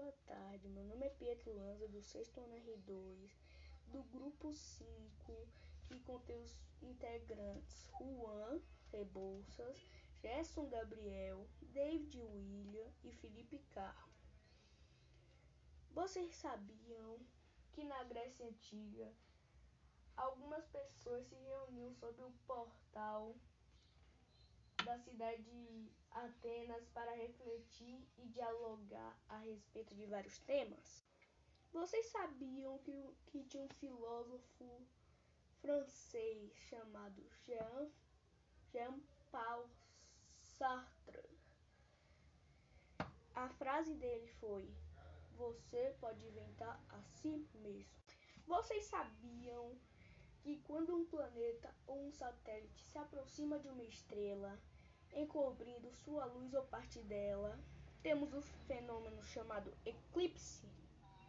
boa tarde. Meu nome é Pietro Lanza, do sexto ano R2, do grupo 5, que contém os integrantes Juan Rebouças, Gerson Gabriel, David William e Felipe Carmo. Vocês sabiam que na Grécia Antiga algumas pessoas se reuniam sob o portal da cidade de Atenas para refletir respeito de vários temas? Vocês sabiam que, que tinha um filósofo francês chamado Jean, Jean Paul Sartre? A frase dele foi: Você pode inventar a si mesmo. Vocês sabiam que quando um planeta ou um satélite se aproxima de uma estrela, encobrindo sua luz ou parte dela, temos o fenômeno chamado eclipse,